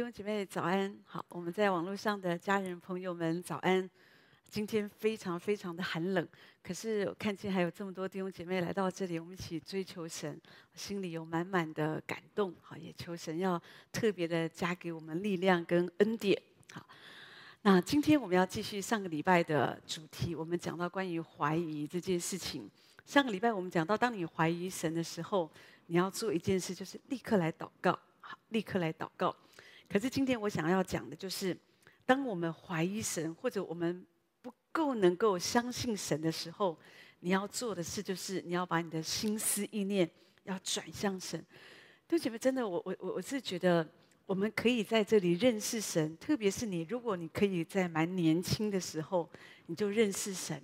弟兄姐妹早安，好，我们在网络上的家人朋友们早安。今天非常非常的寒冷，可是我看见还有这么多弟兄姐妹来到这里，我们一起追求神，心里有满满的感动。好，也求神要特别的加给我们力量跟恩典。好，那今天我们要继续上个礼拜的主题，我们讲到关于怀疑这件事情。上个礼拜我们讲到，当你怀疑神的时候，你要做一件事，就是立刻来祷告。好，立刻来祷告。可是今天我想要讲的就是，当我们怀疑神，或者我们不够能够相信神的时候，你要做的事就是，你要把你的心思意念要转向神。弟兄姐妹，真的，我我我我是觉得，我们可以在这里认识神，特别是你，如果你可以在蛮年轻的时候，你就认识神，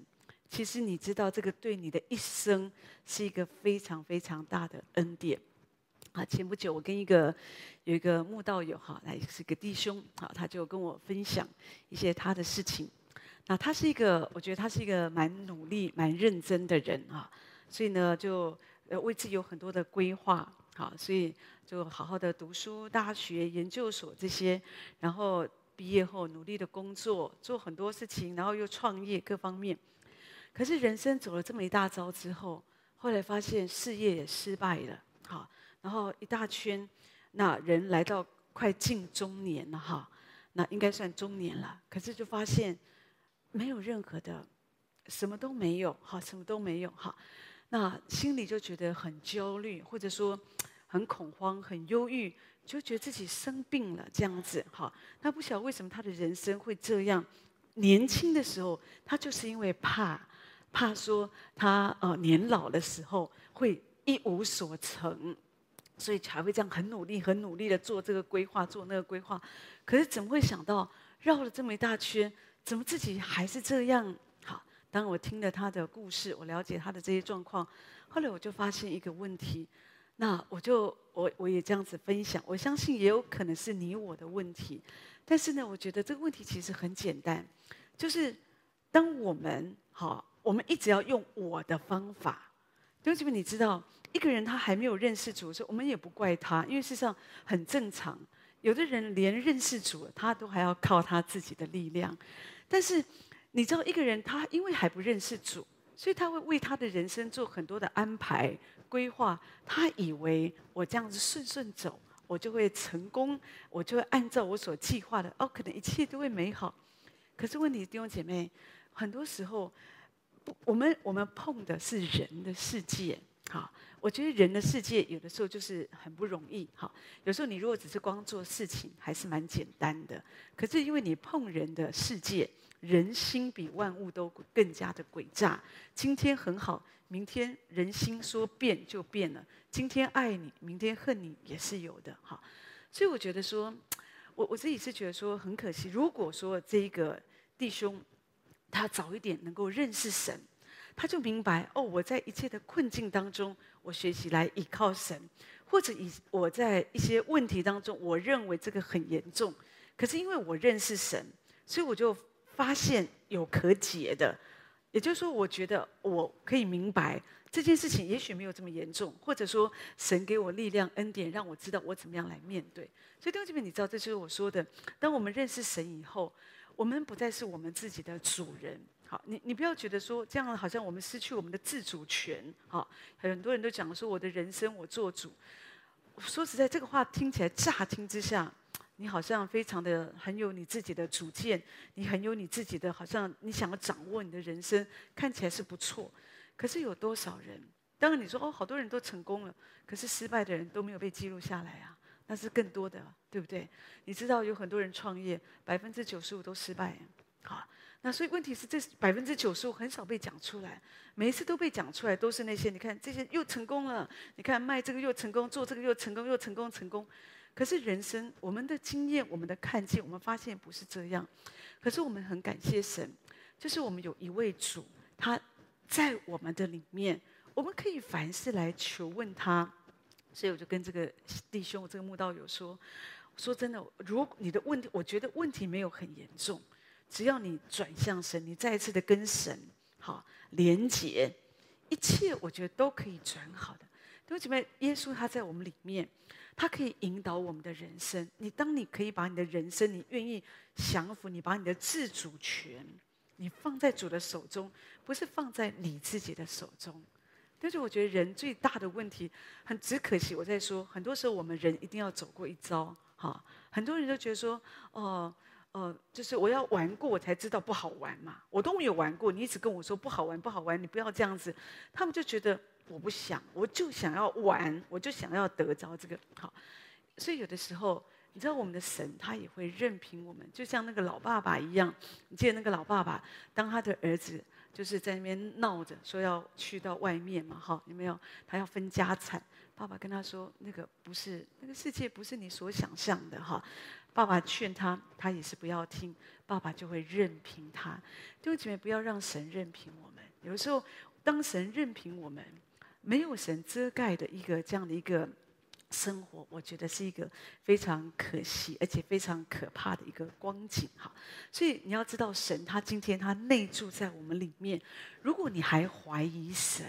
其实你知道这个对你的一生是一个非常非常大的恩典。啊，前不久我跟一个有一个慕道友哈，来是个弟兄，好，他就跟我分享一些他的事情。那他是一个，我觉得他是一个蛮努力、蛮认真的人啊，所以呢，就呃为自己有很多的规划，好，所以就好好的读书、大学、研究所这些，然后毕业后努力的工作，做很多事情，然后又创业各方面。可是人生走了这么一大招之后，后来发现事业也失败了，好。然后一大圈，那人来到快近中年了哈，那应该算中年了。可是就发现没有任何的，什么都没有哈，什么都没有哈。那心里就觉得很焦虑，或者说很恐慌、很忧郁，就觉得自己生病了这样子哈。他不晓得为什么他的人生会这样。年轻的时候，他就是因为怕，怕说他呃年老的时候会一无所成。所以才会这样很努力、很努力的做这个规划、做那个规划。可是怎么会想到绕了这么一大圈，怎么自己还是这样？好，当我听了他的故事，我了解他的这些状况，后来我就发现一个问题。那我就我我也这样子分享，我相信也有可能是你我的问题。但是呢，我觉得这个问题其实很简单，就是当我们好，我们一直要用我的方法。弟兄姊妹，你知道？一个人他还没有认识主的时候，我们也不怪他，因为事实上很正常。有的人连认识主，他都还要靠他自己的力量。但是你知道，一个人他因为还不认识主，所以他会为他的人生做很多的安排规划。他以为我这样子顺顺走，我就会成功，我就会按照我所计划的，哦，可能一切都会美好。可是问题，弟兄姐妹，很多时候，我们我们碰的是人的世界，好。我觉得人的世界有的时候就是很不容易，哈。有时候你如果只是光做事情，还是蛮简单的。可是因为你碰人的世界，人心比万物都更加的诡诈。今天很好，明天人心说变就变了。今天爱你，明天恨你也是有的，哈。所以我觉得说，我我自己是觉得说很可惜。如果说这个弟兄他早一点能够认识神。他就明白哦，我在一切的困境当中，我学习来依靠神，或者以我在一些问题当中，我认为这个很严重，可是因为我认识神，所以我就发现有可解的。也就是说，我觉得我可以明白这件事情也许没有这么严重，或者说神给我力量恩典，让我知道我怎么样来面对。所以弟兄姐妹，你知道，这就是我说的，当我们认识神以后，我们不再是我们自己的主人。好，你你不要觉得说这样好像我们失去我们的自主权。好，很多人都讲说我的人生我做主。说实在，这个话听起来乍听之下，你好像非常的很有你自己的主见，你很有你自己的，好像你想要掌握你的人生，看起来是不错。可是有多少人？当然你说哦，好多人都成功了，可是失败的人都没有被记录下来啊，那是更多的，对不对？你知道有很多人创业，百分之九十五都失败。好。那所以问题是，这百分之九十五很少被讲出来，每一次都被讲出来，都是那些你看这些又成功了，你看卖这个又成功，做这个又成功，又成功成功。可是人生，我们的经验，我们的看见，我们发现不是这样。可是我们很感谢神，就是我们有一位主，他在我们的里面，我们可以凡事来求问他。所以我就跟这个弟兄，这个慕道友说，说真的，如果你的问题，我觉得问题没有很严重。只要你转向神，你再一次的跟神好连结，一切我觉得都可以转好的。弟兄姐妹，耶稣他在我们里面，他可以引导我们的人生。你当你可以把你的人生，你愿意降服，你把你的自主权，你放在主的手中，不是放在你自己的手中。但是我觉得人最大的问题，很只可惜。我在说，很多时候我们人一定要走过一遭，哈。很多人都觉得说，哦、呃，就是我要玩过，我才知道不好玩嘛。我都没有玩过，你一直跟我说不好玩，不好玩，你不要这样子。他们就觉得我不想，我就想要玩，我就想要得着这个好。所以有的时候，你知道我们的神他也会任凭我们，就像那个老爸爸一样。你记得那个老爸爸，当他的儿子。就是在那边闹着说要去到外面嘛，哈，有没有？他要分家产。爸爸跟他说：“那个不是，那个世界不是你所想象的，哈。”爸爸劝他，他也是不要听。爸爸就会任凭他。弟兄姐妹，不要让神任凭我们。有时候，当神任凭我们，没有神遮盖的一个这样的一个。生活，我觉得是一个非常可惜，而且非常可怕的一个光景哈。所以你要知道，神他今天他内住在我们里面。如果你还怀疑神，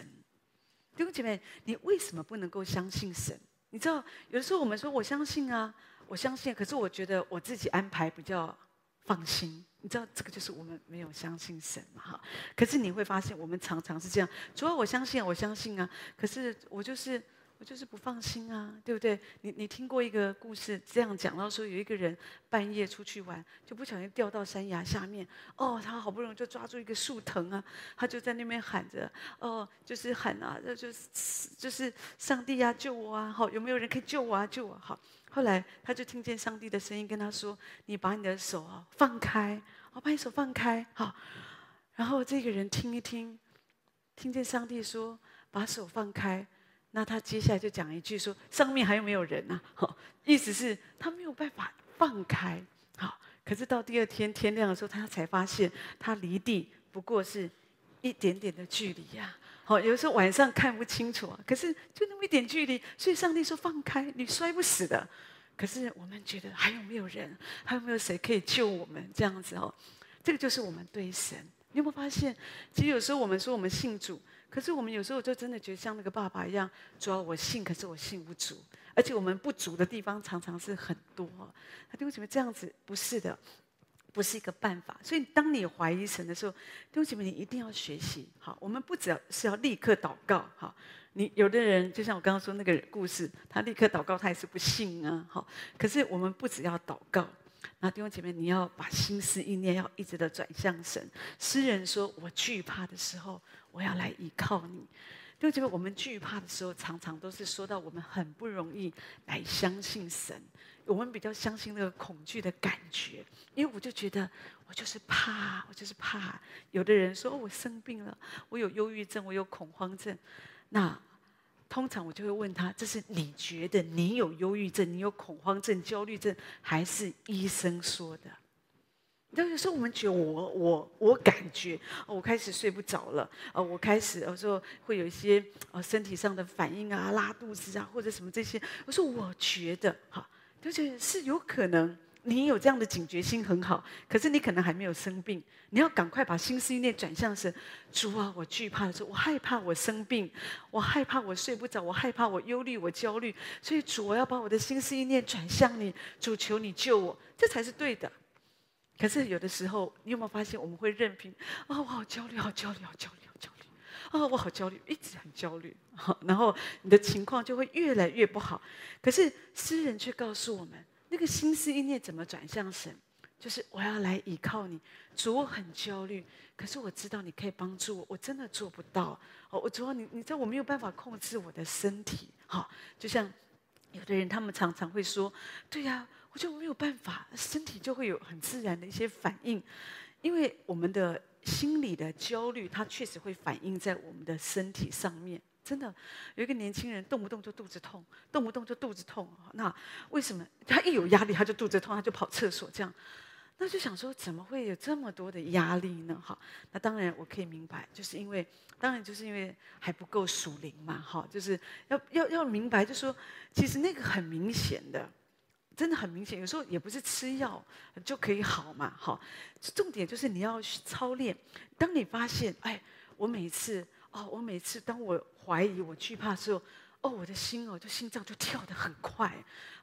弟兄姐妹，你为什么不能够相信神？你知道，有的时候我们说我相信啊，我相信，可是我觉得我自己安排比较放心。你知道，这个就是我们没有相信神嘛哈。可是你会发现，我们常常是这样，主要我相信，我相信啊，可是我就是。我就是不放心啊，对不对？你你听过一个故事，这样讲到说，有一个人半夜出去玩，就不小心掉到山崖下面。哦，他好不容易就抓住一个树藤啊，他就在那边喊着，哦，就是喊啊，就是就是上帝啊，救我啊！好，有没有人可以救我啊？救我！好，后来他就听见上帝的声音跟他说：“你把你的手啊放开，我把你手放开。”好，然后这个人听一听，听见上帝说：“把手放开。”那他接下来就讲一句说：“上面还有没有人呢？” 好，意思是他没有办法放开。好，可是到第二天天亮的时候，他才发现他离地不过是一点点的距离呀。好，有时候晚上看不清楚啊，可是就那么一点距离，所以上帝说放开，你摔不死的。可是我们觉得还有没有人？还有没有谁可以救我们？这样子哦，这个就是我们对神。你有没有发现？其实有时候我们说我们信主。可是我们有时候就真的觉得像那个爸爸一样，主要我信，可是我信不足，而且我们不足的地方常常是很多。那为什么这样子？不是的，不是一个办法。所以当你怀疑神的时候，弟兄姐妹，你一定要学习。好，我们不只要是要立刻祷告。好，你有的人就像我刚刚说那个故事，他立刻祷告，他也是不信啊。好，可是我们不只要祷告，那弟兄姐妹，你要把心思意念要一直的转向神。诗人说：“我惧怕的时候。”我要来依靠你，就觉得，我们惧怕的时候，常常都是说到我们很不容易来相信神。我们比较相信那个恐惧的感觉，因为我就觉得我就是怕，我就是怕。有的人说我生病了，我有忧郁症，我有恐慌症。那通常我就会问他：这是你觉得你有忧郁症、你有恐慌症、焦虑症，还是医生说的？但有时候我们觉得我我我感觉，我开始睡不着了，呃，我开始有时候会有一些呃身体上的反应啊，拉肚子啊，或者什么这些。我说我觉得哈，就觉得是有可能你有这样的警觉心很好，可是你可能还没有生病，你要赶快把心思意念转向神。主啊，我惧怕的时候，我害怕我生病，我害怕我睡不着，我害怕我忧虑，我焦虑，所以主，我要把我的心思意念转向你，主求你救我，这才是对的。可是有的时候，你有没有发现，我们会任凭啊、我好焦虑，好焦虑，好焦虑，好焦虑，啊、我好焦虑，一直很焦虑，然后你的情况就会越来越不好。可是诗人却告诉我们，那个心思意念怎么转向神？就是我要来依靠你，主，我很焦虑，可是我知道你可以帮助我，我真的做不到。哦，我主要你，你知道我没有办法控制我的身体，哈，就像有的人，他们常常会说，对呀。我就没有办法，身体就会有很自然的一些反应，因为我们的心理的焦虑，它确实会反映在我们的身体上面。真的，有一个年轻人动不动就肚子痛，动不动就肚子痛。那为什么？他一有压力他就肚子痛，他就跑厕所这样。那就想说，怎么会有这么多的压力呢？哈，那当然我可以明白，就是因为，当然就是因为还不够属灵嘛。哈，就是要要要明白，就是说其实那个很明显的。真的很明显，有时候也不是吃药就可以好嘛，好，重点就是你要操练。当你发现，哎，我每次哦，我每次当我怀疑、我惧怕的时候，哦，我的心哦，就心脏就跳得很快，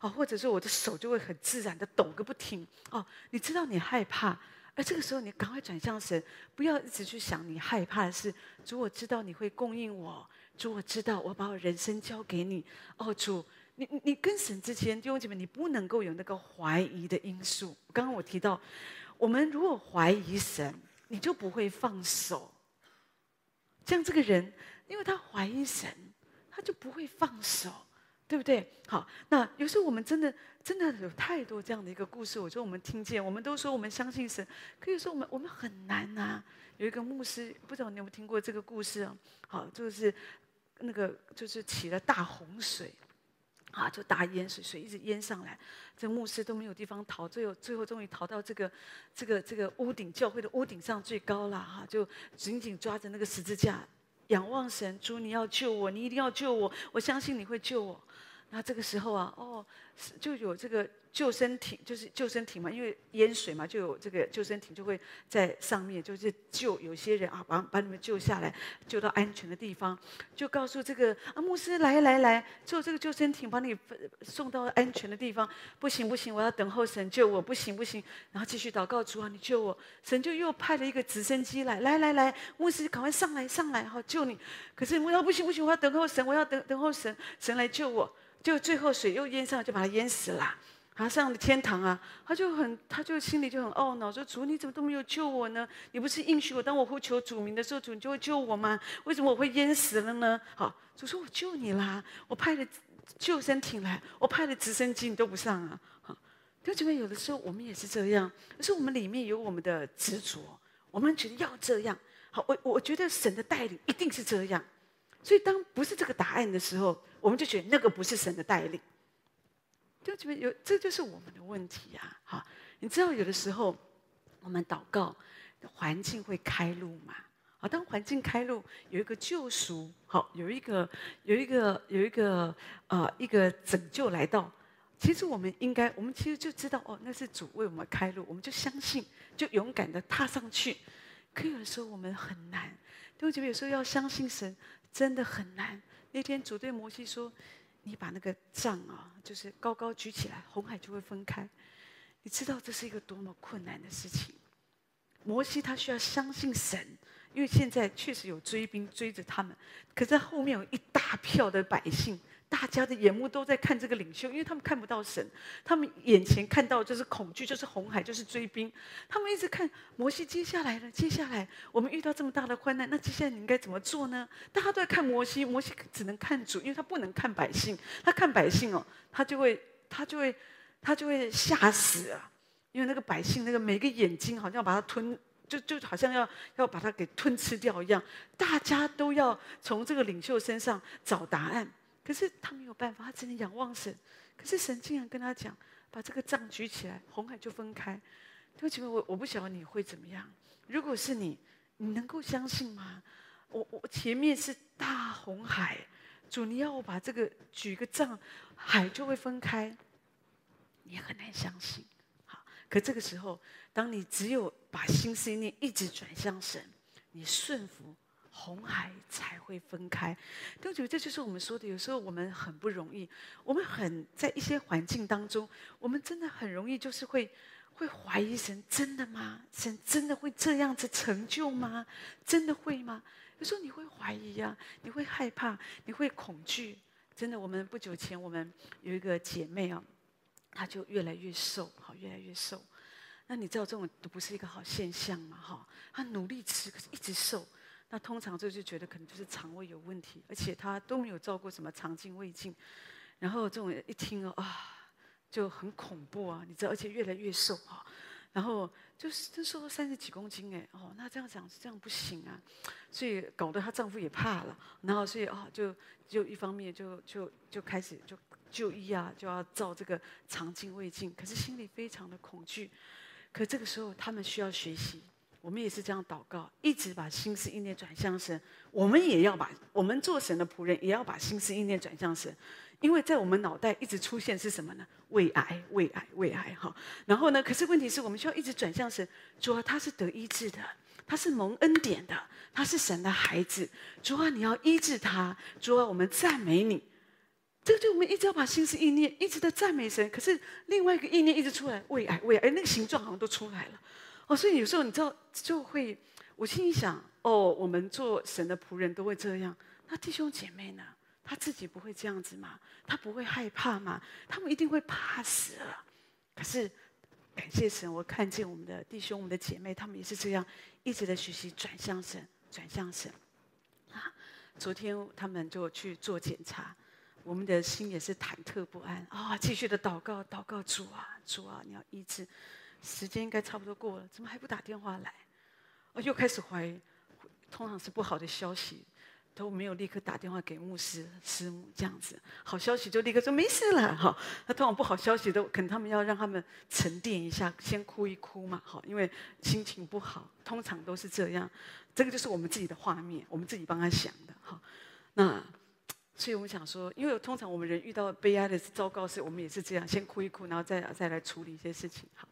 哦，或者说我的手就会很自然的抖个不停，哦，你知道你害怕，而这个时候你赶快转向神，不要一直去想你害怕的事。主，我知道你会供应我，主，我知道我把我人生交给你，哦，主，你你跟神之间弟兄姐妹，你不能够有那个怀疑的因素。刚刚我提到，我们如果怀疑神，你就不会放手。像这个人，因为他怀疑神。他就不会放手，对不对？好，那有时候我们真的真的有太多这样的一个故事，我说我们听见，我们都说我们相信神，可以说我们我们很难呐。有一个牧师，不知道你有没有听过这个故事啊？好，就是那个就是起了大洪水，啊，就大淹水，水一直淹上来，这牧师都没有地方逃，最后最后终于逃到这个这个这个屋顶教会的屋顶上最高了哈，就紧紧抓着那个十字架。仰望神，主，你要救我，你一定要救我，我相信你会救我。那这个时候啊，哦，就有这个。救生艇就是救生艇嘛，因为淹水嘛，就有这个救生艇就会在上面，就是救有些人啊，把把你们救下来，救到安全的地方，就告诉这个啊牧师来来来，坐这个救生艇把你送到安全的地方。不行不行，我要等候神救我，不行不行，然后继续祷告主啊，你救我。神就又派了一个直升机来，来来来，牧师赶快上来上来，好救你。可是我要不行不行，我要等候神，我要等等候神，神来救我。就最后水又淹上，就把他淹死了。他上了天堂啊，他就很，他就心里就很懊恼，说：“主，你怎么都没有救我呢？你不是应许我，当我呼求主名的时候，主你就会救我吗？为什么我会淹死了呢？”好，主说：“我救你啦，我派了救生艇来，我派了直升机，你都不上啊。”好，就觉得有的时候我们也是这样，可是我们里面有我们的执着，我们觉得要这样。好，我我觉得神的带领一定是这样，所以当不是这个答案的时候，我们就觉得那个不是神的带领。就觉得有，这就是我们的问题呀！哈，你知道有的时候我们祷告，环境会开路嘛？好，当环境开路，有一个救赎，好，有一个有一个有一个呃一个拯救来到。其实我们应该，我们其实就知道哦，那是主为我们开路，我们就相信，就勇敢的踏上去。可有的时候我们很难，对不起，有时候要相信神真的很难。那天主对摩西说。你把那个杖啊，就是高高举起来，红海就会分开。你知道这是一个多么困难的事情？摩西他需要相信神，因为现在确实有追兵追着他们，可是后面有一大票的百姓。大家的眼目都在看这个领袖，因为他们看不到神，他们眼前看到就是恐惧，就是红海，就是追兵。他们一直看摩西，接下来了，接下来我们遇到这么大的患难，那接下来你应该怎么做呢？大家都在看摩西，摩西只能看主，因为他不能看百姓。他看百姓哦，他就会，他就会，他就会吓死啊！因为那个百姓，那个每个眼睛好像要把它吞，就就好像要要把它给吞吃掉一样。大家都要从这个领袖身上找答案。可是他没有办法，他只能仰望神。可是神竟然跟他讲：“把这个杖举起来，红海就分开。”对不起，我我不晓得你会怎么样。如果是你，你能够相信吗？我我前面是大红海，主你要我把这个举个杖，海就会分开，你很难相信。好，可这个时候，当你只有把心思念一直转向神，你顺服。红海才会分开，都觉得这就是我们说的。有时候我们很不容易，我们很在一些环境当中，我们真的很容易就是会会怀疑神，真的吗？神真的会这样子成就吗？真的会吗？有时候你会怀疑呀、啊，你会害怕，你会恐惧。真的，我们不久前我们有一个姐妹啊，她就越来越瘦，好，越来越瘦。那你知道这种都不是一个好现象嘛？哈，她努力吃，可是一直瘦。那通常就就觉得可能就是肠胃有问题，而且他都没有照过什么肠镜、胃镜，然后这种人一听哦啊，就很恐怖啊，你知道，而且越来越瘦啊，然后就是这瘦了三十几公斤哎哦，那这样讲这样不行啊，所以搞得她丈夫也怕了，然后所以啊就就一方面就就就开始就就医啊，就要照这个肠镜、胃镜，可是心里非常的恐惧，可这个时候他们需要学习。我们也是这样祷告，一直把心思意念转向神。我们也要把我们做神的仆人，也要把心思意念转向神，因为在我们脑袋一直出现是什么呢？胃癌，胃癌，胃癌，哈。然后呢？可是问题是我们需要一直转向神。主啊，他是得医治的，他是蒙恩典的，他是神的孩子。主啊，你要医治他。主啊，我们赞美你。这个就我们一直要把心思意念一直的赞美神，可是另外一个意念一直出来，为爱为爱，那个形状好像都出来了。哦，所以有时候你知道就会，我心里想，哦，我们做神的仆人都会这样，那弟兄姐妹呢？他自己不会这样子吗？他不会害怕吗？他们一定会怕死了。可是感谢神，我看见我们的弟兄、我们的姐妹，他们也是这样，一直在学习转向神，转向神。啊，昨天他们就去做检查，我们的心也是忐忑不安啊，继续的祷告，祷告主啊，主啊，你要医治。时间应该差不多过了，怎么还不打电话来？我又开始怀疑，通常是不好的消息。都没有立刻打电话给牧师师母这样子，好消息就立刻说没事了哈。那通常不好消息都可能他们要让他们沉淀一下，先哭一哭嘛，好，因为心情不好，通常都是这样。这个就是我们自己的画面，我们自己帮他想的哈。那所以我们想说，因为通常我们人遇到悲哀的糟糕事，我们也是这样，先哭一哭，然后再再来处理一些事情。好，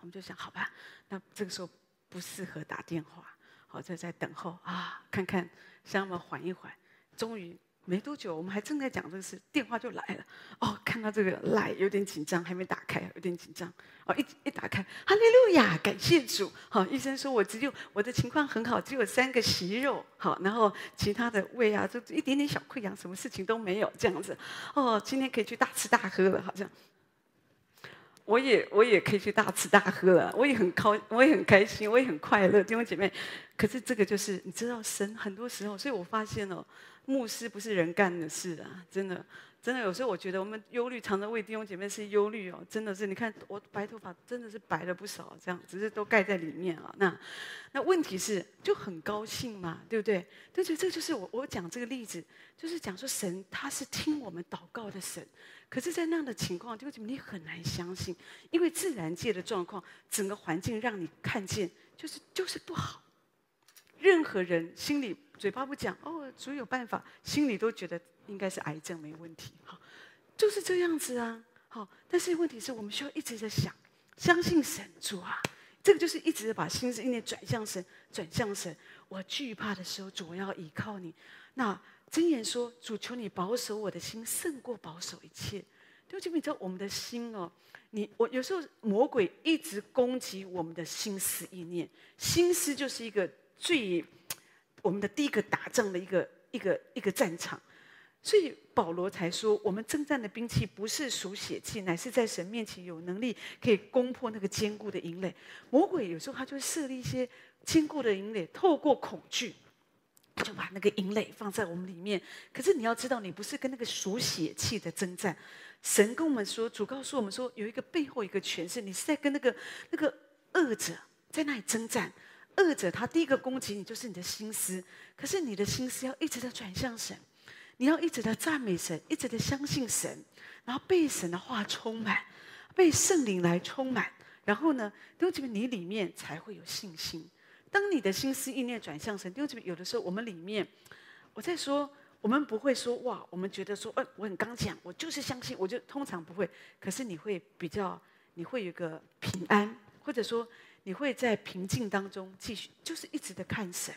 我们就想好吧，那这个时候不适合打电话。好，在在等候啊，看看，让我们缓一缓。终于没多久，我们还正在讲这个事，电话就来了。哦，看到这个来有点紧张，还没打开，有点紧张。哦，一一打开，哈利路亚，感谢主。好，医生说我只有我的情况很好，只有三个息肉。好，然后其他的胃啊，就一点点小溃疡，什么事情都没有，这样子。哦，今天可以去大吃大喝了，好像。我也我也可以去大吃大喝了，我也很高，我也很开心，我也很快乐，弟兄姐妹。可是这个就是你知道，神很多时候，所以我发现哦，牧师不是人干的事啊，真的。真的有时候我觉得我们忧虑，常常为弟兄姐妹是忧虑哦。真的是，你看我白头发真的是白了不少，这样只是都盖在里面啊。那那问题是就很高兴嘛，对不对？对对，这就是我我讲这个例子，就是讲说神他是听我们祷告的神。可是，在那样的情况，就你很难相信，因为自然界的状况，整个环境让你看见就是就是不好。任何人心里嘴巴不讲哦，主有办法，心里都觉得。应该是癌症没问题，好，就是这样子啊，好。但是问题是我们需要一直在想，相信神主啊，这个就是一直把心思意念转向神，转向神。我惧怕的时候，主要依靠你。那箴言说，主求你保守我的心，胜过保守一切。对不起，你知道我们的心哦，你我有时候魔鬼一直攻击我们的心思意念，心思就是一个最我们的第一个打仗的一个一个一个战场。所以保罗才说，我们征战的兵器不是属血气，乃是在神面前有能力，可以攻破那个坚固的营垒。魔鬼有时候他就设立一些坚固的营垒，透过恐惧，他就把那个营垒放在我们里面。可是你要知道，你不是跟那个属血气的征战。神跟我们说，主告诉我们说，有一个背后一个权势，你是在跟那个那个恶者在那里征战。恶者他第一个攻击你就是你的心思，可是你的心思要一直在转向神。你要一直的赞美神，一直的相信神，然后被神的话充满，被圣灵来充满，然后呢，弟兄姐妹，你里面才会有信心。当你的心思意念转向神，弟兄姊妹，有的时候我们里面，我在说，我们不会说哇，我们觉得说，哎，我很刚强，我就是相信，我就通常不会。可是你会比较，你会有一个平安，或者说你会在平静当中继续，就是一直的看神。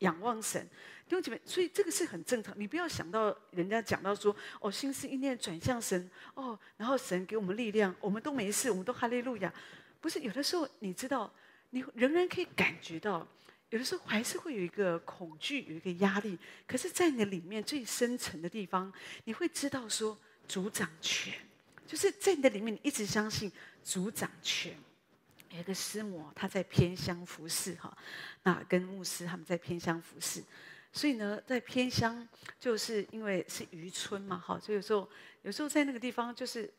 仰望神，弟兄姊妹，所以这个是很正常。你不要想到人家讲到说，哦，心思意念转向神，哦，然后神给我们力量，我们都没事，我们都哈利路亚。不是，有的时候你知道，你仍然可以感觉到，有的时候还是会有一个恐惧，有一个压力。可是，在你的里面最深层的地方，你会知道说，主掌权，就是在你的里面，你一直相信主掌权。有一个师母，她在偏乡服侍哈，那跟牧师他们在偏乡服侍，所以呢，在偏乡就是因为是渔村嘛哈，所以有时候有时候在那个地方就是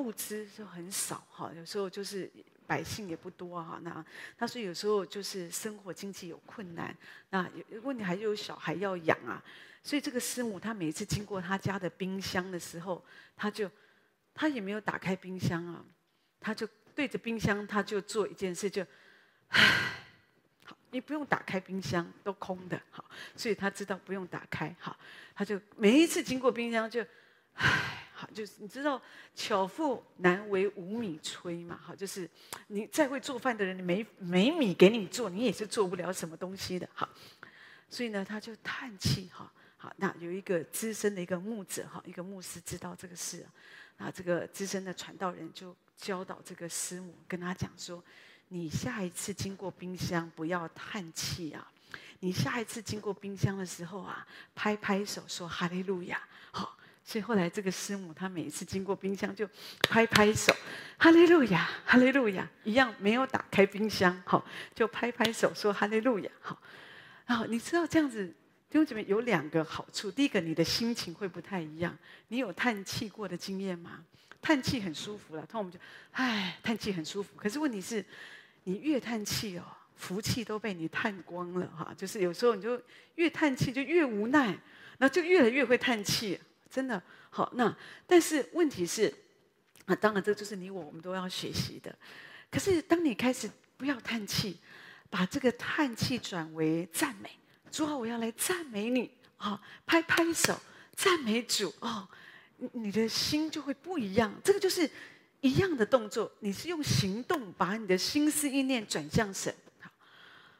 物资就很少哈，有时候就是百姓也不多哈，那那所以有时候就是生活经济有困难，那有问题还有小孩要养啊，所以这个师母她每一次经过她家的冰箱的时候，她就她也没有打开冰箱啊，她就。对着冰箱，他就做一件事，就，唉，好，你不用打开冰箱，都空的，好，所以他知道不用打开，好，他就每一次经过冰箱就，唉，好，就是你知道巧妇难为无米炊嘛，好，就是你再会做饭的人，你没没米给你做，你也是做不了什么东西的，好，所以呢，他就叹气，哈，好，那有一个资深的一个牧者哈，一个牧师知道这个事，啊这个资深的传道人就教导这个师母，跟他讲说：你下一次经过冰箱不要叹气啊，你下一次经过冰箱的时候啊，拍拍手说哈利路亚。好，所以后来这个师母她每一次经过冰箱就拍拍手，哈利路亚，哈利路亚，一样没有打开冰箱，好，就拍拍手说哈利路亚，好，然后你知道这样子。弟兄姐妹有两个好处，第一个，你的心情会不太一样。你有叹气过的经验吗？叹气很舒服了，通常我们就，唉，叹气很舒服。可是问题是，你越叹气哦，福气都被你叹光了哈。就是有时候你就越叹气就越无奈，那就越来越会叹气，真的好。那但是问题是，啊，当然这就是你我我们都要学习的。可是当你开始不要叹气，把这个叹气转为赞美。主啊，我要来赞美你啊！拍拍手，赞美主哦！你的心就会不一样。这个就是一样的动作，你是用行动把你的心思意念转向神。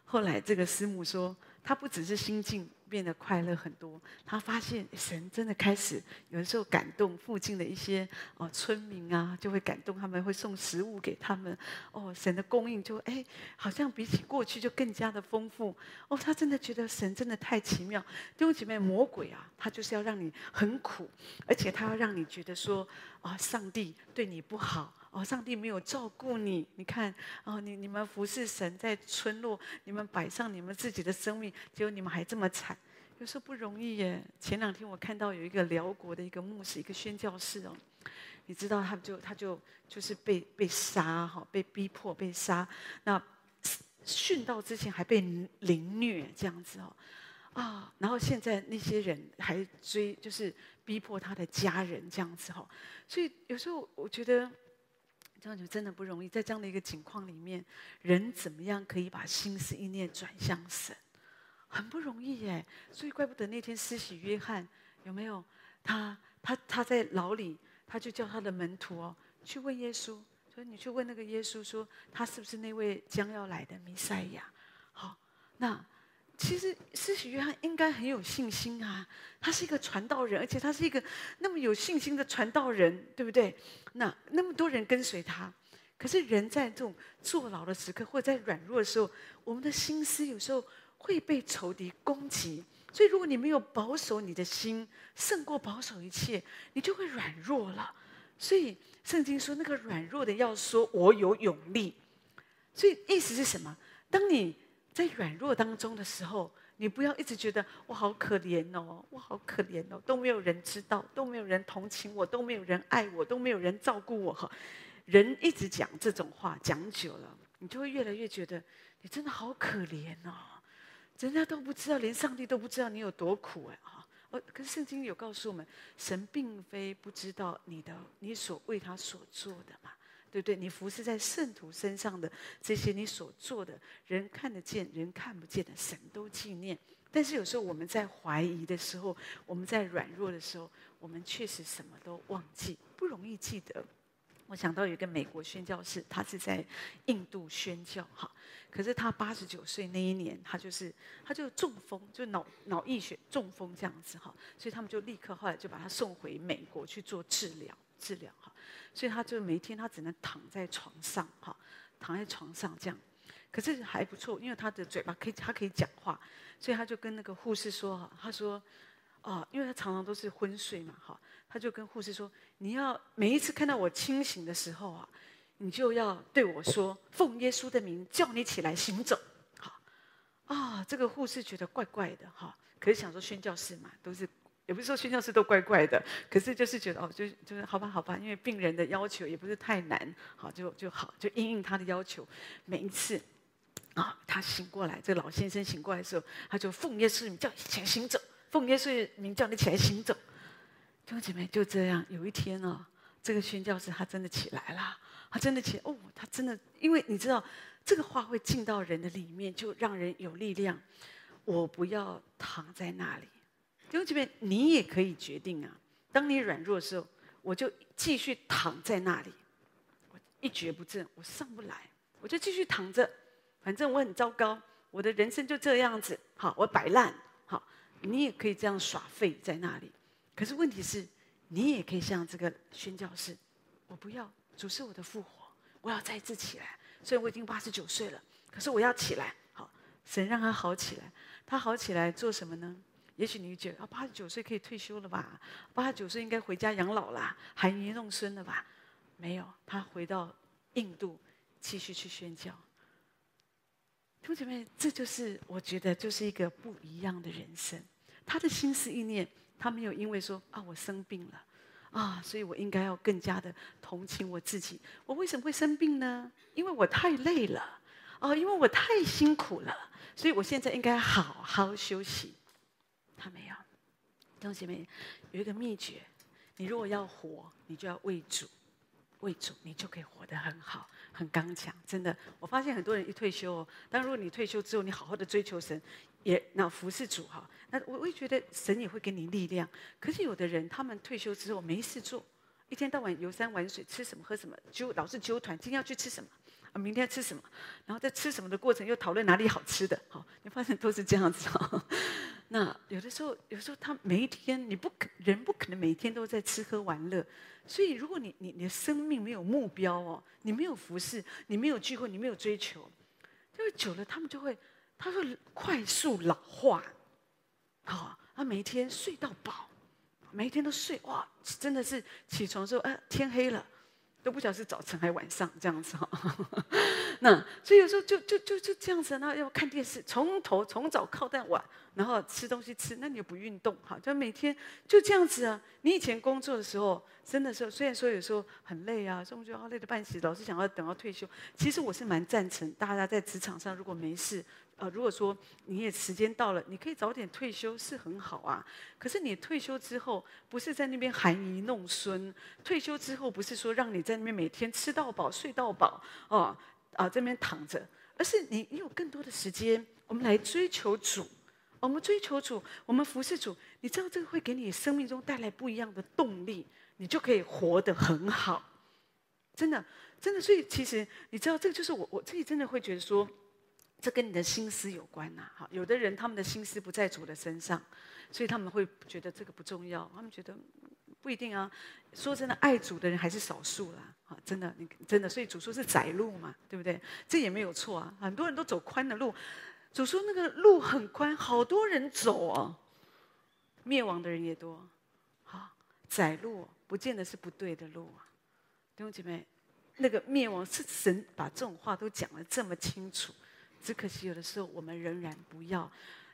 后来这个师母说，他不只是心境。变得快乐很多，他发现神真的开始有的时候感动附近的一些哦村民啊，就会感动他们，会送食物给他们。哦，神的供应就哎，好像比起过去就更加的丰富。哦，他真的觉得神真的太奇妙。弟兄姐妹，魔鬼啊，他就是要让你很苦，而且他要让你觉得说啊，上帝对你不好。哦，上帝没有照顾你，你看，哦，你你们服侍神在村落，你们摆上你们自己的生命，结果你们还这么惨，有时候不容易耶。前两天我看到有一个辽国的一个牧师，一个宣教士哦，你知道他就他就就是被被杀哈，被逼迫被杀，那殉道之前还被凌虐这样子哦，啊，然后现在那些人还追，就是逼迫他的家人这样子哈，所以有时候我觉得。这样就真的不容易，在这样的一个境况里面，人怎么样可以把心思意念转向神，很不容易耶。所以怪不得那天施洗约翰有没有？他他他在牢里，他就叫他的门徒哦去问耶稣，说你去问那个耶稣说，他是不是那位将要来的弥赛亚？好，那。其实施洗约翰应该很有信心啊，他是一个传道人，而且他是一个那么有信心的传道人，对不对？那那么多人跟随他，可是人在这种坐牢的时刻，或者在软弱的时候，我们的心思有时候会被仇敌攻击。所以，如果你没有保守你的心，胜过保守一切，你就会软弱了。所以圣经说，那个软弱的要说：“我有勇力。”所以意思是什么？当你在软弱当中的时候，你不要一直觉得我好可怜哦，我好可怜哦，都没有人知道，都没有人同情我，都没有人爱我，都没有人照顾我哈。人一直讲这种话，讲久了，你就会越来越觉得你真的好可怜哦。人家都不知道，连上帝都不知道你有多苦哎哈。呃，可是圣经有告诉我们，神并非不知道你的你所为他所做的嘛。对不对？你服侍在圣徒身上的这些，你所做的，人看得见，人看不见的，神都纪念。但是有时候我们在怀疑的时候，我们在软弱的时候，我们确实什么都忘记，不容易记得。我想到有一个美国宣教士，他是在印度宣教哈，可是他八十九岁那一年，他就是他就中风，就脑脑溢血中风这样子哈，所以他们就立刻后来就把他送回美国去做治疗治疗哈。所以他就每天他只能躺在床上哈，躺在床上这样，可是还不错，因为他的嘴巴可以，他可以讲话，所以他就跟那个护士说哈，他说，哦，因为他常常都是昏睡嘛哈，他就跟护士说，你要每一次看到我清醒的时候啊，你就要对我说，奉耶稣的名叫你起来行走，好，啊，这个护士觉得怪怪的哈，可是想说宣教士嘛，都是。也不是说宣教士都怪怪的，可是就是觉得哦，就就是好吧，好吧，因为病人的要求也不是太难，好就就好，就应应他的要求。每一次啊，他醒过来，这个老先生醒过来的时候，他就奉耶稣名叫你起来行走，奉耶稣名叫你起来行走。弟兄姐妹就这样，有一天啊，这个宣教士他真的起来了，他真的起哦，他真的，因为你知道这个话会进到人的里面，就让人有力量。我不要躺在那里。弟兄姐妹，你也可以决定啊。当你软弱的时候，我就继续躺在那里，我一蹶不振，我上不来，我就继续躺着。反正我很糟糕，我的人生就这样子。好，我摆烂。好，你也可以这样耍废在那里。可是问题是，你也可以像这个宣教士，我不要，主是我的复活，我要再次起来。虽然我已经八十九岁了，可是我要起来。好，神让他好起来，他好起来做什么呢？也许你觉得啊，八十九岁可以退休了吧？八十九岁应该回家养老啦，含飴弄孙了吧？没有，他回到印度继续去宣教。同学们，这就是我觉得就是一个不一样的人生。他的心思意念，他没有因为说啊，我生病了啊，所以我应该要更加的同情我自己。我为什么会生病呢？因为我太累了啊，因为我太辛苦了，所以我现在应该好好休息。他没有，弟兄姐妹，有一个秘诀：你如果要活，你就要为主，为主，你就可以活得很好，很刚强。真的，我发现很多人一退休，哦但如果你退休之后，你好好的追求神，也那服侍主哈，那我我也觉得神也会给你力量。可是有的人，他们退休之后没事做，一天到晚游山玩水，吃什么喝什么，就老是纠团，今天要去吃什么。啊，明天要吃什么？然后在吃什么的过程又讨论哪里好吃的。好，你发现都是这样子。那有的时候，有时候他每一天你不可人不可能每天都在吃喝玩乐，所以如果你你你的生命没有目标哦，你没有服侍，你没有聚会，你没有追求，因为久了他们就会他会快速老化。好，他每一天睡到饱，每一天都睡哇，真的是起床之后，哎，天黑了。都不晓得是早晨还是晚上这样子哈，那所以有时候就就就就这样子，然后要看电视，从头从早靠到晚，然后吃东西吃，那你又不运动哈，就每天就这样子啊。你以前工作的时候，真的是虽然说有时候很累啊，所以我觉得累得半死，老是想要等到退休。其实我是蛮赞成大家在职场上如果没事。啊，如果说你也时间到了，你可以早点退休是很好啊。可是你退休之后，不是在那边含饴弄孙。退休之后，不是说让你在那边每天吃到饱、睡到饱，哦，啊，在那边躺着，而是你你有更多的时间，我们来追求主，我们追求主，我们服侍主。你知道这个会给你生命中带来不一样的动力，你就可以活得很好。真的，真的，所以其实你知道，这个就是我我自己真的会觉得说。这跟你的心思有关呐，哈，有的人他们的心思不在主的身上，所以他们会觉得这个不重要，他们觉得不一定啊。说真的，爱主的人还是少数啦，哈，真的，你真的，所以主说是窄路嘛，对不对？这也没有错啊，很多人都走宽的路，主说那个路很宽，好多人走哦，灭亡的人也多，好，窄路不见得是不对的路啊，弟兄姐妹，那个灭亡是神把这种话都讲得这么清楚。只可惜有的时候我们仍然不要，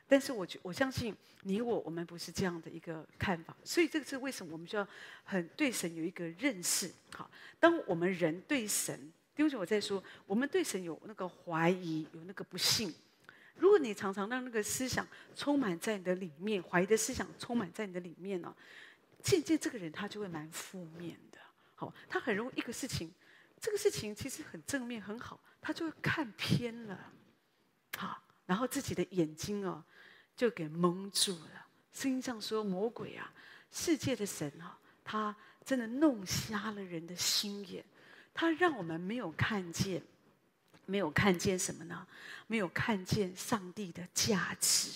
但是我觉我相信你我我们不是这样的一个看法，所以这个是为什么我们需要很对神有一个认识。好，当我们人对神，因为我在说，我们对神有那个怀疑，有那个不信。如果你常常让那个思想充满在你的里面，怀疑的思想充满在你的里面呢，渐渐这个人他就会蛮负面的。好，他很容易一个事情，这个事情其实很正面很好，他就会看偏了。好，然后自己的眼睛哦，就给蒙住了。圣经上说，魔鬼啊，世界的神啊，他真的弄瞎了人的心眼，他让我们没有看见，没有看见什么呢？没有看见上帝的价值。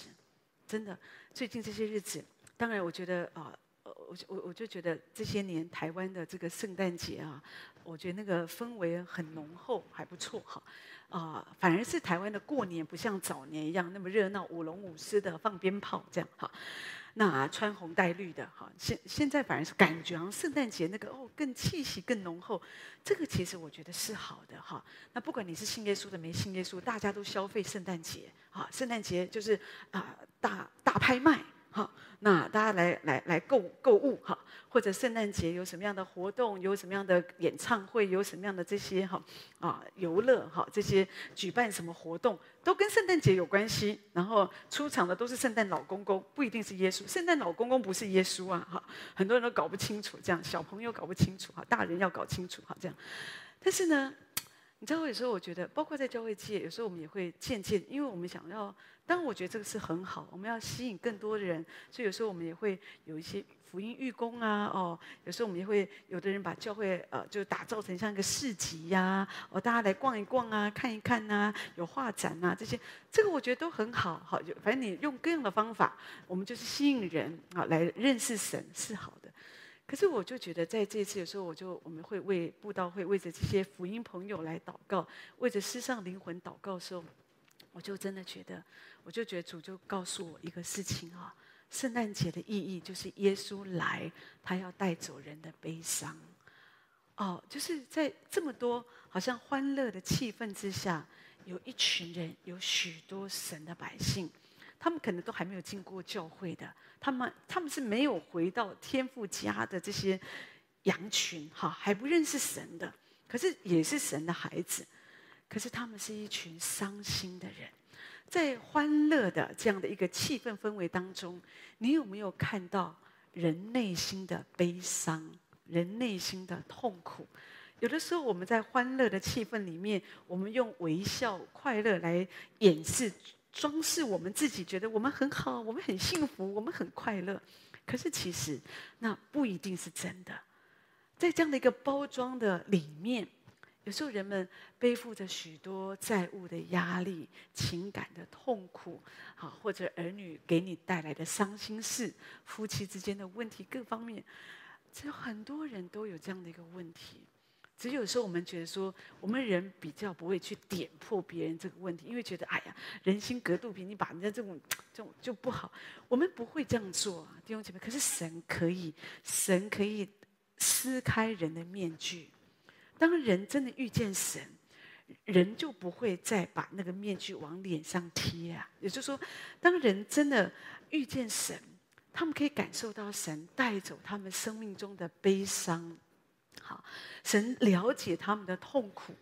真的，最近这些日子，当然我觉得啊，我我我就觉得这些年台湾的这个圣诞节啊，我觉得那个氛围很浓厚，还不错哈。啊、反而是台湾的过年不像早年一样那么热闹，舞龙舞狮的放鞭炮这样哈。那穿红戴绿的哈，现现在反而是感觉好像圣诞节那个哦更气息更浓厚，这个其实我觉得是好的哈。那不管你是信耶稣的没信耶稣，大家都消费圣诞节啊，圣诞节就是啊、大大拍卖。好，那大家来来来购购物哈，或者圣诞节有什么样的活动，有什么样的演唱会，有什么样的这些哈啊游乐哈，这些举办什么活动都跟圣诞节有关系。然后出场的都是圣诞老公公，不一定是耶稣。圣诞老公公不是耶稣啊哈，很多人都搞不清楚，这样小朋友搞不清楚哈，大人要搞清楚哈这样。但是呢，你知道，有时候我觉得，包括在教会界，有时候我们也会渐渐，因为我们想要，当然我觉得这个是很好，我们要吸引更多的人，所以有时候我们也会有一些福音义工啊，哦，有时候我们也会有的人把教会呃就打造成像一个市集呀、哦，大家来逛一逛啊，看一看啊，有画展啊这些，这个我觉得都很好，好，就反正你用各样的方法，我们就是吸引人啊来认识神是好的。可是我就觉得，在这次有时候，我就我们会为布道会为着这些福音朋友来祷告，为着失丧灵魂祷告的时候，我就真的觉得，我就觉得主就告诉我一个事情啊，圣诞节的意义就是耶稣来，他要带走人的悲伤。哦，就是在这么多好像欢乐的气氛之下，有一群人，有许多神的百姓。他们可能都还没有进过教会的，他们他们是没有回到天父家的这些羊群，哈，还不认识神的，可是也是神的孩子，可是他们是一群伤心的人，在欢乐的这样的一个气氛氛围当中，你有没有看到人内心的悲伤，人内心的痛苦？有的时候我们在欢乐的气氛里面，我们用微笑、快乐来掩饰。装饰我们自己，觉得我们很好，我们很幸福，我们很快乐。可是其实那不一定是真的。在这样的一个包装的里面，有时候人们背负着许多债务的压力、情感的痛苦，啊，或者儿女给你带来的伤心事、夫妻之间的问题，各方面，只有很多人都有这样的一个问题。只有时候我们觉得说，我们人比较不会去点破别人这个问题，因为觉得哎呀，人心隔肚皮，你把人家这种这种就不好。我们不会这样做啊，弟兄姐妹。可是神可以，神可以撕开人的面具。当人真的遇见神，人就不会再把那个面具往脸上贴啊。也就是说，当人真的遇见神，他们可以感受到神带走他们生命中的悲伤。好，神了解他们的痛苦，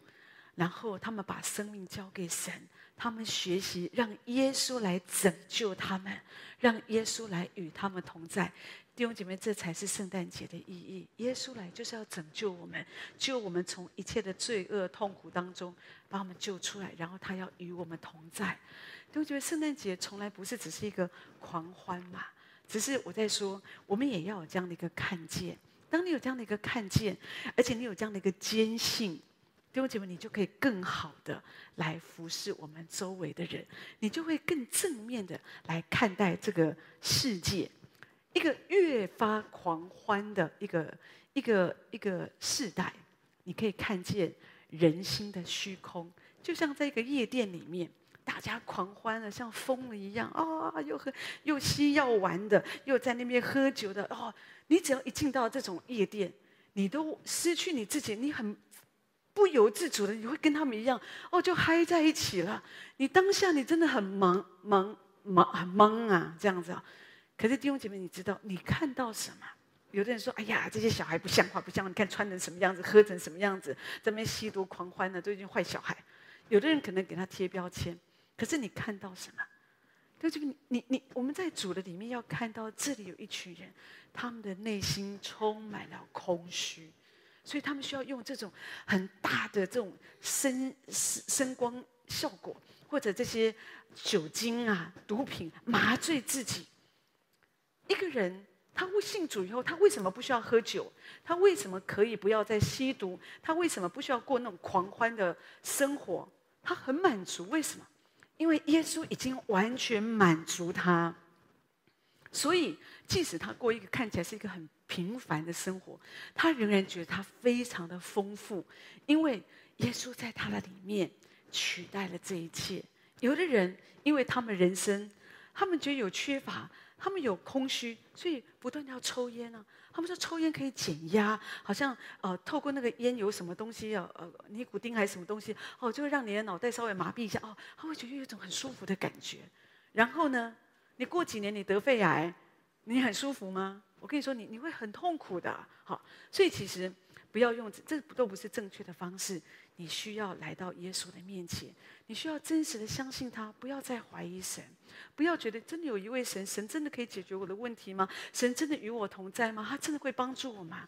然后他们把生命交给神，他们学习让耶稣来拯救他们，让耶稣来与他们同在。弟兄姐妹，这才是圣诞节的意义。耶稣来就是要拯救我们，救我们从一切的罪恶痛苦当中把我们救出来，然后他要与我们同在。弟兄姐妹，圣诞节从来不是只是一个狂欢嘛，只是我在说，我们也要有这样的一个看见。当你有这样的一个看见，而且你有这样的一个坚信，弟兄姐妹，你就可以更好的来服侍我们周围的人，你就会更正面的来看待这个世界。一个越发狂欢的一个一个一个世代，你可以看见人心的虚空，就像在一个夜店里面。大家狂欢了，像疯了一样啊、又喝又吸药丸的，又在那边喝酒的哦。你只要一进到这种夜店，你都失去你自己，你很不由自主的，你会跟他们一样哦，就嗨在一起了。你当下你真的很忙忙忙很忙啊，这样子啊。可是弟兄姐妹，你知道你看到什么？有的人说：“哎呀，这些小孩不像话，不像话，你看穿成什么样子，喝成什么样子，在那边吸毒狂欢呢，都已经坏小孩。”有的人可能给他贴标签。可是你看到什么？就这个，你你我们在主的里面要看到，这里有一群人，他们的内心充满了空虚，所以他们需要用这种很大的这种声声光效果，或者这些酒精啊、毒品麻醉自己。一个人他会信主以后，他为什么不需要喝酒？他为什么可以不要再吸毒？他为什么不需要过那种狂欢的生活？他很满足，为什么？因为耶稣已经完全满足他，所以即使他过一个看起来是一个很平凡的生活，他仍然觉得他非常的丰富，因为耶稣在他的里面取代了这一切。有的人因为他们人生，他们觉得有缺乏。他们有空虚，所以不断的要抽烟啊。他们说抽烟可以减压，好像呃透过那个烟有什么东西啊，呃尼古丁还是什么东西哦，就会让你的脑袋稍微麻痹一下哦，他会觉得有一种很舒服的感觉。然后呢，你过几年你得肺癌，你很舒服吗？我跟你说，你你会很痛苦的。好，所以其实不要用这都不是正确的方式。你需要来到耶稣的面前，你需要真实的相信他，不要再怀疑神，不要觉得真的有一位神，神真的可以解决我的问题吗？神真的与我同在吗？他真的会帮助我吗？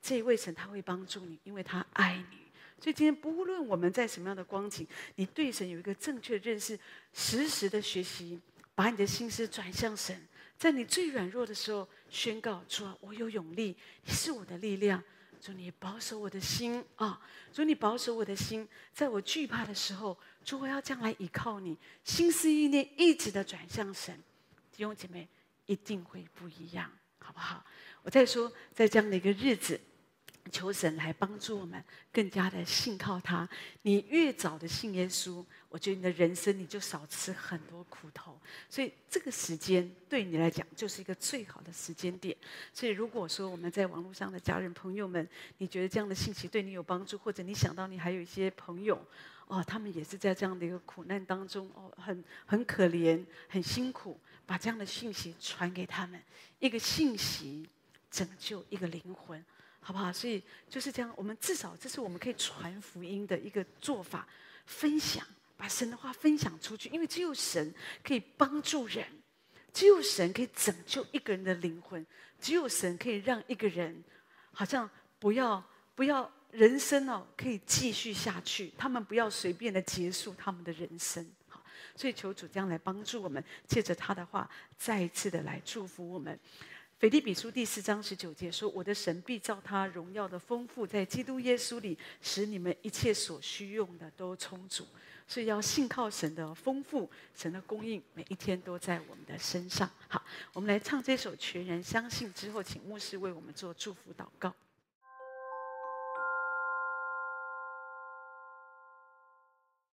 这一位神他会帮助你，因为他爱你，所以今天不论我们在什么样的光景，你对神有一个正确的认识，时时的学习，把你的心思转向神，在你最软弱的时候宣告说：“我有勇力，你是我的力量。”主，你保守我的心啊！主，你保守我的心，在我惧怕的时候，主，我要将来依靠你，心思意念一直的转向神。弟兄姐妹，一定会不一样，好不好？我再说，在这样的一个日子。求神来帮助我们，更加的信靠他。你越早的信耶稣，我觉得你的人生你就少吃很多苦头。所以这个时间对你来讲就是一个最好的时间点。所以如果说我们在网络上的家人朋友们，你觉得这样的信息对你有帮助，或者你想到你还有一些朋友，哦，他们也是在这样的一个苦难当中，哦，很很可怜，很辛苦，把这样的信息传给他们，一个信息拯救一个灵魂。好不好？所以就是这样，我们至少这是我们可以传福音的一个做法，分享，把神的话分享出去。因为只有神可以帮助人，只有神可以拯救一个人的灵魂，只有神可以让一个人好像不要不要人生哦，可以继续下去。他们不要随便的结束他们的人生。好，所以求主将来帮助我们，借着他的话再一次的来祝福我们。腓立比书第四章十九节说：“我的神必照他荣耀的丰富，在基督耶稣里，使你们一切所需用的都充足。所以要信靠神的丰富，神的供应，每一天都在我们的身上。”好，我们来唱这首《全然相信》之后，请牧师为我们做祝福祷告。